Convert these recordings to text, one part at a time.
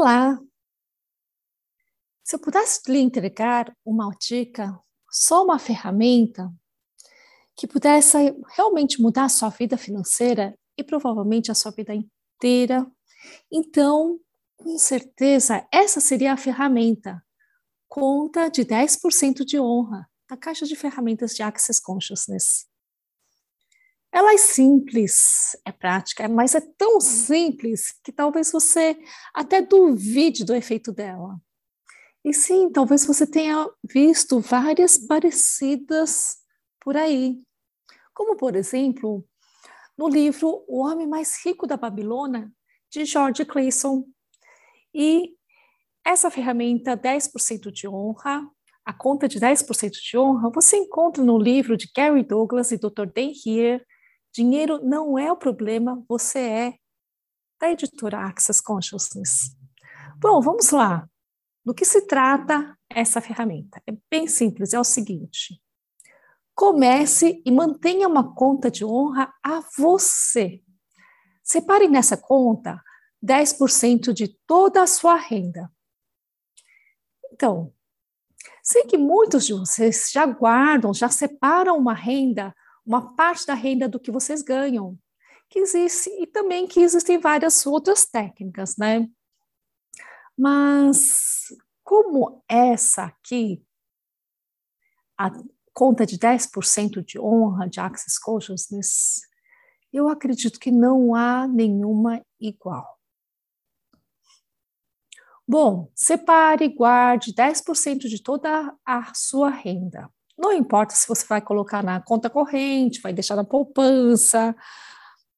Olá! Se eu pudesse lhe entregar uma dica, só uma ferramenta que pudesse realmente mudar a sua vida financeira e provavelmente a sua vida inteira, então, com certeza, essa seria a ferramenta. Conta de 10% de honra da caixa de ferramentas de Access Consciousness. Ela é simples, é prática, mas é tão simples que talvez você até duvide do efeito dela. E sim, talvez você tenha visto várias parecidas por aí. Como, por exemplo, no livro O Homem Mais Rico da Babilônia, de George Clayson. E essa ferramenta 10% de honra, a conta de 10% de honra, você encontra no livro de Gary Douglas e Dr. Dan Heer, Dinheiro não é o problema, você é da editora Access Consciousness. Bom, vamos lá. Do que se trata essa ferramenta? É bem simples, é o seguinte. Comece e mantenha uma conta de honra a você. Separe nessa conta 10% de toda a sua renda. Então, sei que muitos de vocês já guardam, já separam uma renda uma parte da renda do que vocês ganham. Que existe, e também que existem várias outras técnicas, né? Mas como essa aqui, a conta de 10% de honra de Access Consciousness, eu acredito que não há nenhuma igual. Bom, separe e guarde 10% de toda a sua renda. Não importa se você vai colocar na conta corrente, vai deixar na poupança,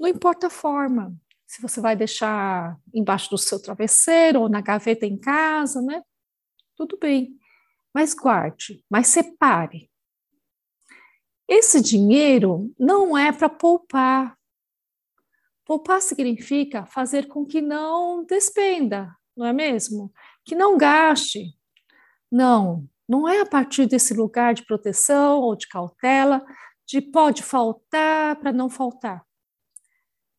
não importa a forma. Se você vai deixar embaixo do seu travesseiro ou na gaveta em casa, né? Tudo bem. Mas guarde, mas separe. Esse dinheiro não é para poupar. Poupar significa fazer com que não despenda, não é mesmo? Que não gaste. Não, não é a partir desse lugar de proteção ou de cautela, de pode faltar para não faltar.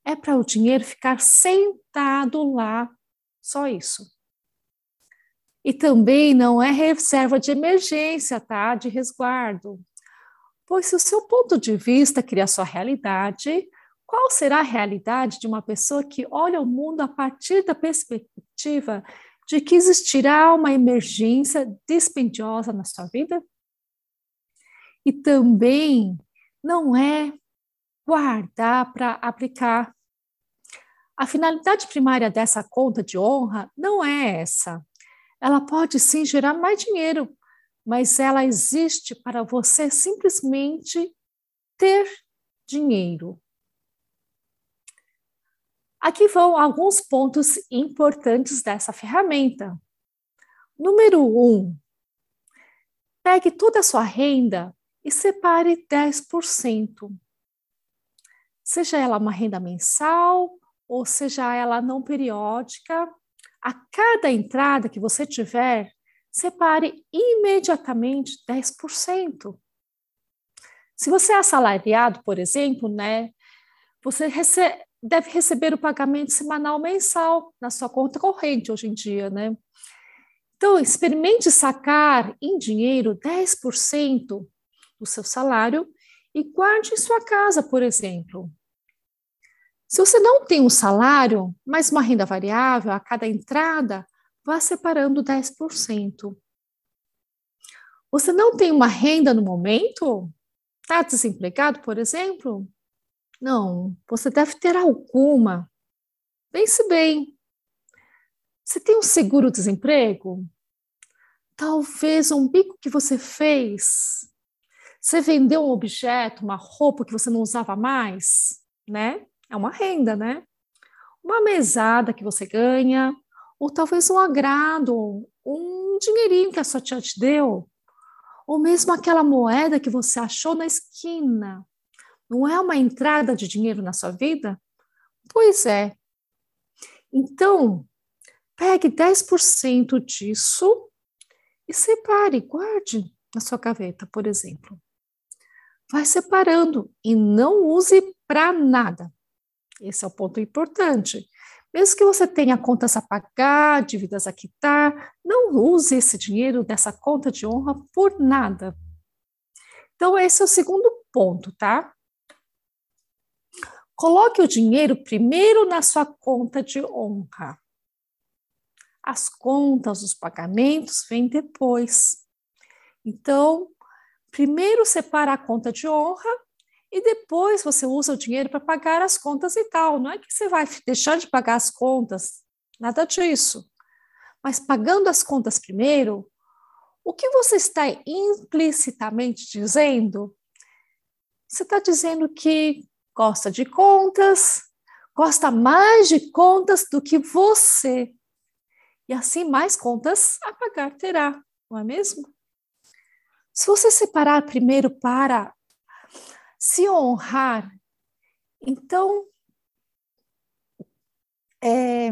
É para o dinheiro ficar sentado lá, só isso. E também não é reserva de emergência, tá? De resguardo. Pois se o seu ponto de vista cria a sua realidade, qual será a realidade de uma pessoa que olha o mundo a partir da perspectiva de que existirá uma emergência dispendiosa na sua vida? E também não é guardar para aplicar. A finalidade primária dessa conta de honra não é essa. Ela pode sim gerar mais dinheiro, mas ela existe para você simplesmente ter dinheiro. Aqui vão alguns pontos importantes dessa ferramenta. Número um, pegue toda a sua renda e separe 10%. Seja ela uma renda mensal ou seja ela não periódica, a cada entrada que você tiver, separe imediatamente 10%. Se você é assalariado, por exemplo, né, você recebe, deve receber o pagamento semanal mensal na sua conta corrente hoje em dia, né? Então, experimente sacar em dinheiro 10% do seu salário e guarde em sua casa, por exemplo. Se você não tem um salário, mas uma renda variável a cada entrada, vá separando 10%. Você não tem uma renda no momento? Está desempregado, por exemplo? Não, você deve ter alguma. Pense bem. Você tem um seguro-desemprego? Talvez um bico que você fez. Você vendeu um objeto, uma roupa que você não usava mais, né? É uma renda, né? uma mesada que você ganha, ou talvez um agrado, um dinheirinho que a sua tia te deu, ou mesmo aquela moeda que você achou na esquina. Não é uma entrada de dinheiro na sua vida? Pois é. Então, pegue 10% disso e separe, guarde na sua gaveta, por exemplo. Vai separando e não use para nada. Esse é o ponto importante. Mesmo que você tenha contas a pagar, dívidas a quitar, não use esse dinheiro dessa conta de honra por nada. Então, esse é o segundo ponto, tá? Coloque o dinheiro primeiro na sua conta de honra. As contas, os pagamentos vêm depois. Então, primeiro separa a conta de honra e depois você usa o dinheiro para pagar as contas e tal. Não é que você vai deixar de pagar as contas, nada disso. Mas pagando as contas primeiro, o que você está implicitamente dizendo? Você está dizendo que gosta de contas, gosta mais de contas do que você. E assim mais contas a pagar terá, não é mesmo? Se você separar primeiro para se honrar, então, é,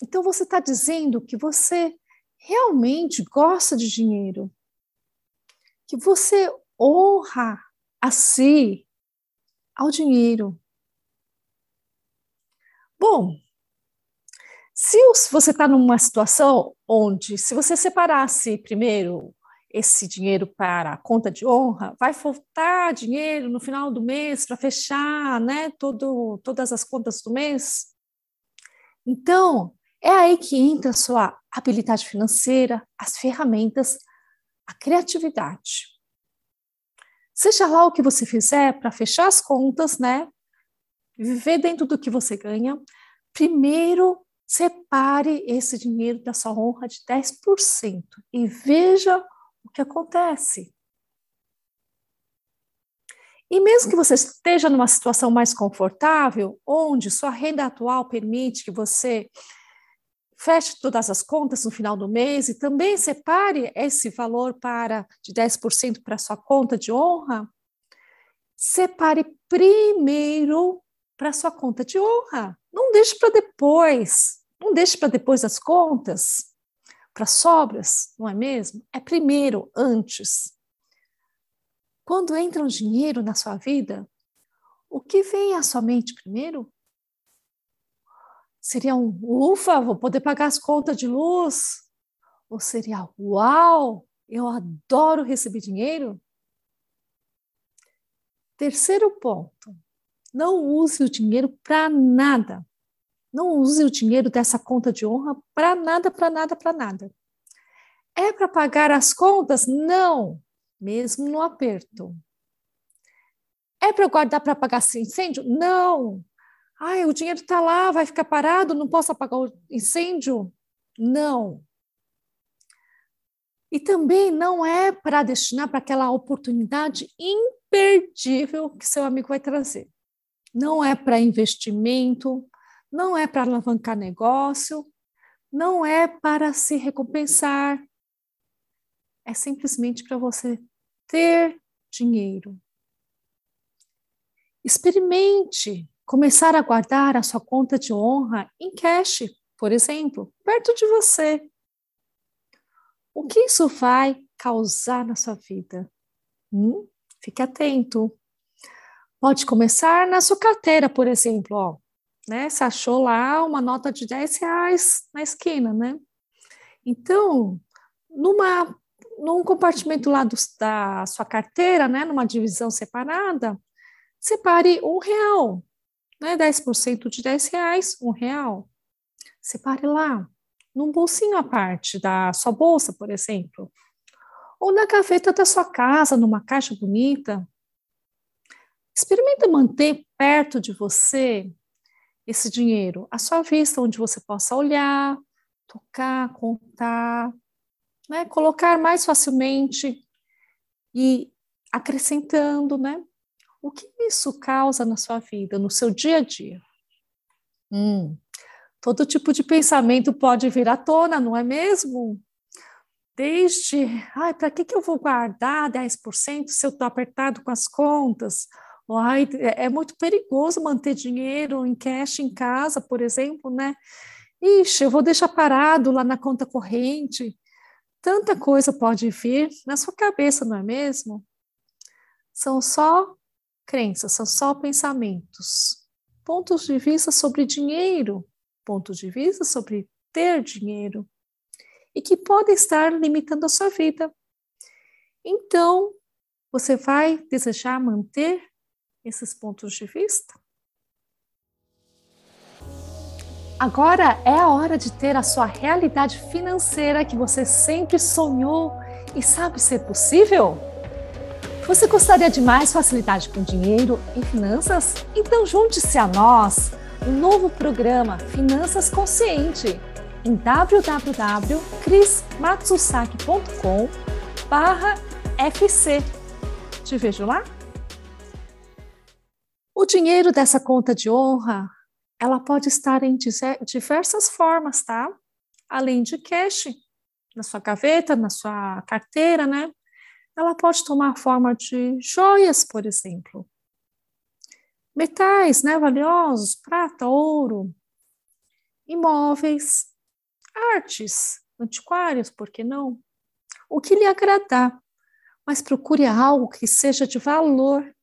então você está dizendo que você realmente gosta de dinheiro, que você honra a si, ao dinheiro. Bom, se você está numa situação onde, se você separasse primeiro esse dinheiro para a conta de honra, vai faltar dinheiro no final do mês para fechar né, todo, todas as contas do mês. Então, é aí que entra a sua habilidade financeira, as ferramentas, a criatividade. Seja lá o que você fizer para fechar as contas, né? Viver dentro do que você ganha, primeiro separe esse dinheiro da sua honra de 10% e veja o que acontece. E mesmo que você esteja numa situação mais confortável, onde sua renda atual permite que você feche todas as contas no final do mês e também separe esse valor para de 10% para sua conta de honra, separe primeiro para sua conta de honra. Não deixe para depois. Não deixe para depois as contas para sobras, não é mesmo? É primeiro, antes. Quando entra um dinheiro na sua vida, o que vem à sua mente primeiro? Seria um ufa, vou poder pagar as contas de luz? Ou seria uau, eu adoro receber dinheiro? Terceiro ponto, não use o dinheiro para nada. Não use o dinheiro dessa conta de honra para nada, para nada, para nada. É para pagar as contas? Não, mesmo no aperto. É para guardar para pagar incêndio? Não. Ai, o dinheiro está lá, vai ficar parado, não posso apagar o incêndio? Não. E também não é para destinar para aquela oportunidade imperdível que seu amigo vai trazer. Não é para investimento, não é para alavancar negócio, não é para se recompensar, é simplesmente para você ter dinheiro. Experimente começar a guardar a sua conta de honra em cash, por exemplo, perto de você. O que isso vai causar na sua vida? Hum? Fique atento. Pode começar na sua carteira, por exemplo. Ó né? Você achou lá uma nota de 10 reais na esquina, né? Então, numa, num compartimento lá do, da sua carteira, né? Numa divisão separada, separe um real, né? 10% de 10 reais, um real. Separe lá, num bolsinho à parte da sua bolsa, por exemplo. Ou na gaveta da sua casa, numa caixa bonita. Experimenta manter perto de você esse dinheiro à sua vista, onde você possa olhar, tocar, contar, né? colocar mais facilmente e acrescentando, né? O que isso causa na sua vida, no seu dia a dia? Hum, Todo tipo de pensamento pode vir à tona, não é mesmo? Desde, ai, para que, que eu vou guardar 10% se eu estou apertado com as contas? Ai, é, é muito perigoso manter dinheiro em cash em casa, por exemplo, né? Ixi, eu vou deixar parado lá na conta corrente. Tanta coisa pode vir na sua cabeça, não é mesmo? São só crenças, são só pensamentos, pontos de vista sobre dinheiro, pontos de vista sobre ter dinheiro e que podem estar limitando a sua vida. Então, você vai desejar manter esses pontos de vista? Agora é a hora de ter a sua realidade financeira que você sempre sonhou e sabe ser possível? Você gostaria de mais facilidade com dinheiro e finanças? Então junte-se a nós, o um novo programa Finanças Consciente em www.crismatsusaki.com FC. Te vejo lá? O dinheiro dessa conta de honra, ela pode estar em diversas formas, tá? Além de cash, na sua gaveta, na sua carteira, né? Ela pode tomar forma de joias, por exemplo. Metais, né, valiosos, prata, ouro, imóveis, artes, antiquários, por que não? O que lhe agradar, mas procure algo que seja de valor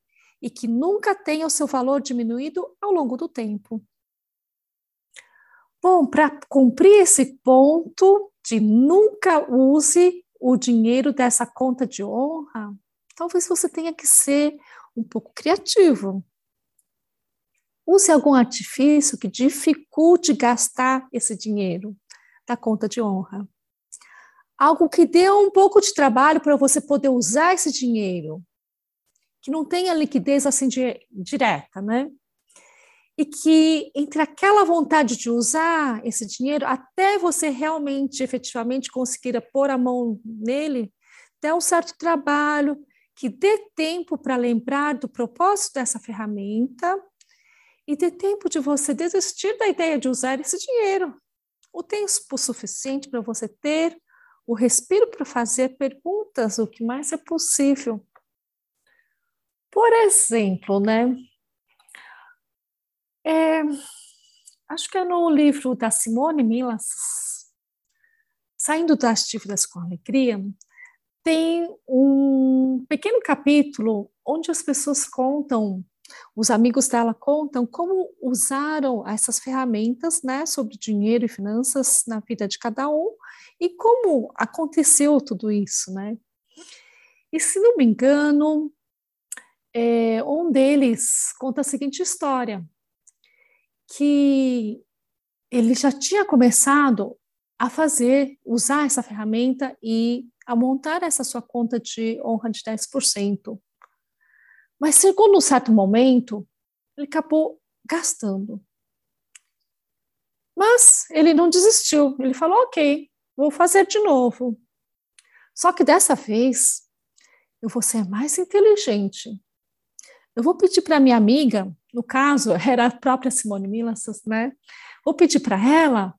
e que nunca tenha o seu valor diminuído ao longo do tempo. Bom, para cumprir esse ponto de nunca use o dinheiro dessa conta de honra, talvez você tenha que ser um pouco criativo. Use algum artifício que dificulte gastar esse dinheiro da conta de honra. Algo que dê um pouco de trabalho para você poder usar esse dinheiro, que não tenha liquidez assim direta, né? E que entre aquela vontade de usar esse dinheiro até você realmente, efetivamente conseguir pôr a mão nele, dê um certo trabalho, que dê tempo para lembrar do propósito dessa ferramenta e dê tempo de você desistir da ideia de usar esse dinheiro o tempo suficiente para você ter o respiro para fazer perguntas o que mais é possível. Por exemplo, né? É, acho que é no livro da Simone Milas, Saindo das Dívidas com Alegria, tem um pequeno capítulo onde as pessoas contam os amigos dela contam como usaram essas ferramentas, né, sobre dinheiro e finanças na vida de cada um e como aconteceu tudo isso, né? E se não me engano, é, um deles conta a seguinte história, que ele já tinha começado a fazer, usar essa ferramenta e a montar essa sua conta de honra de 10%. Mas chegou num certo momento, ele acabou gastando. Mas ele não desistiu. Ele falou: ok, vou fazer de novo. Só que dessa vez eu vou ser mais inteligente. Eu vou pedir para minha amiga, no caso, era a própria Simone Milas, né? Vou pedir para ela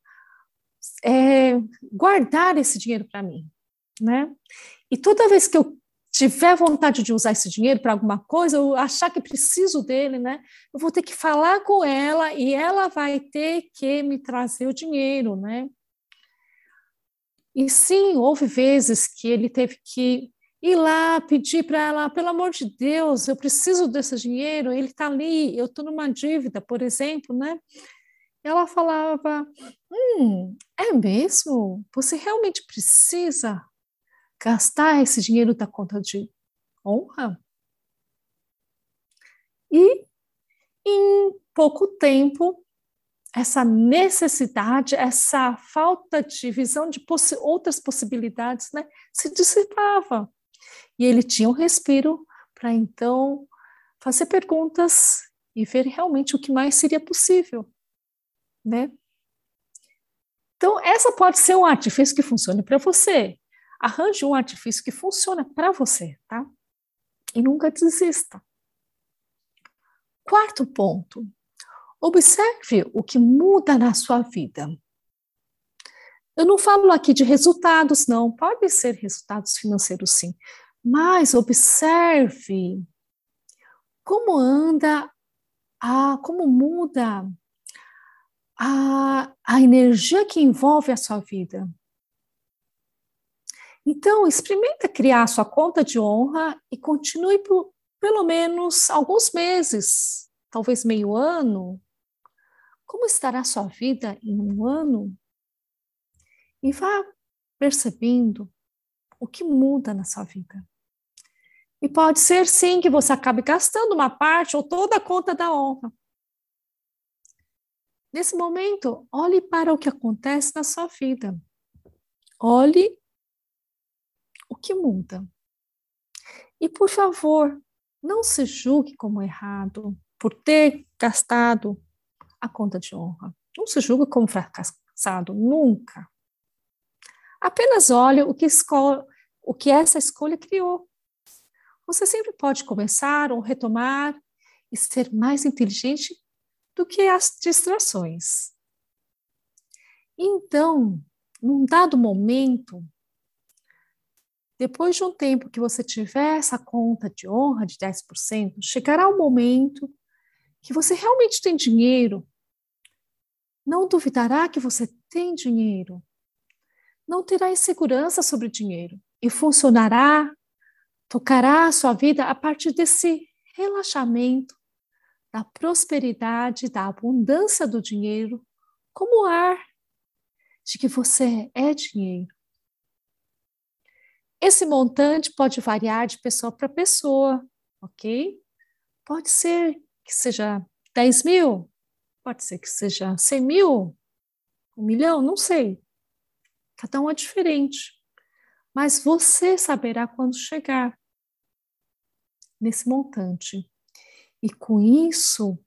é, guardar esse dinheiro para mim, né? E toda vez que eu tiver vontade de usar esse dinheiro para alguma coisa, eu achar que preciso dele, né? Eu vou ter que falar com ela e ela vai ter que me trazer o dinheiro, né? E sim, houve vezes que ele teve que ir lá pedir para ela, pelo amor de Deus, eu preciso desse dinheiro, ele está ali, eu estou numa dívida, por exemplo, né? Ela falava, hum, é mesmo? Você realmente precisa? gastar esse dinheiro da conta de honra. E em pouco tempo, essa necessidade, essa falta de visão de outras possibilidades, né, se dissipava. E ele tinha um respiro para então fazer perguntas e ver realmente o que mais seria possível, né? Então, essa pode ser um artifício que funcione para você. Arranje um artifício que funciona para você, tá? E nunca desista. Quarto ponto. Observe o que muda na sua vida. Eu não falo aqui de resultados, não. Pode ser resultados financeiros, sim. Mas observe como anda, a, como muda a, a energia que envolve a sua vida. Então, experimenta criar sua conta de honra e continue por pelo menos alguns meses, talvez meio ano. Como estará sua vida em um ano? E vá percebendo o que muda na sua vida. E pode ser sim que você acabe gastando uma parte ou toda a conta da honra. Nesse momento, olhe para o que acontece na sua vida. Olhe o que muda. E, por favor, não se julgue como errado por ter gastado a conta de honra. Não se julgue como fracassado, nunca. Apenas olhe o que, o que essa escolha criou. Você sempre pode começar ou retomar e ser mais inteligente do que as distrações. Então, num dado momento, depois de um tempo que você tiver essa conta de honra de 10%, chegará o um momento que você realmente tem dinheiro. Não duvidará que você tem dinheiro não terá insegurança sobre o dinheiro e funcionará, tocará a sua vida a partir desse relaxamento, da prosperidade, da abundância do dinheiro, como ar, de que você é dinheiro. Esse montante pode variar de pessoa para pessoa, ok? Pode ser que seja 10 mil, pode ser que seja 100 mil, um milhão, não sei. Cada um é diferente. Mas você saberá quando chegar nesse montante. E com isso,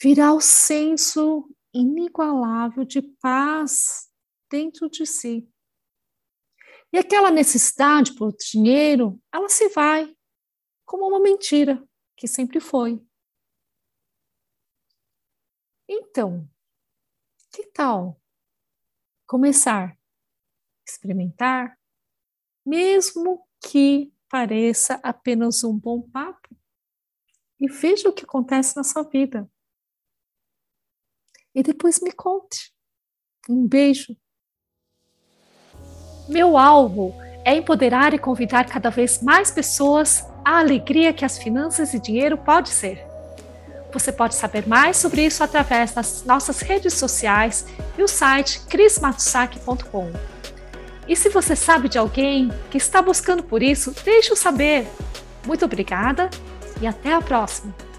virá o senso inigualável de paz dentro de si. E aquela necessidade por dinheiro, ela se vai como uma mentira que sempre foi. Então, que tal começar, experimentar, mesmo que pareça apenas um bom papo, e veja o que acontece na sua vida. E depois me conte. Um beijo. Meu alvo é empoderar e convidar cada vez mais pessoas à alegria que as finanças e dinheiro pode ser. Você pode saber mais sobre isso através das nossas redes sociais e o site crismatsaki.com. E se você sabe de alguém que está buscando por isso, deixe-o saber. Muito obrigada e até a próxima!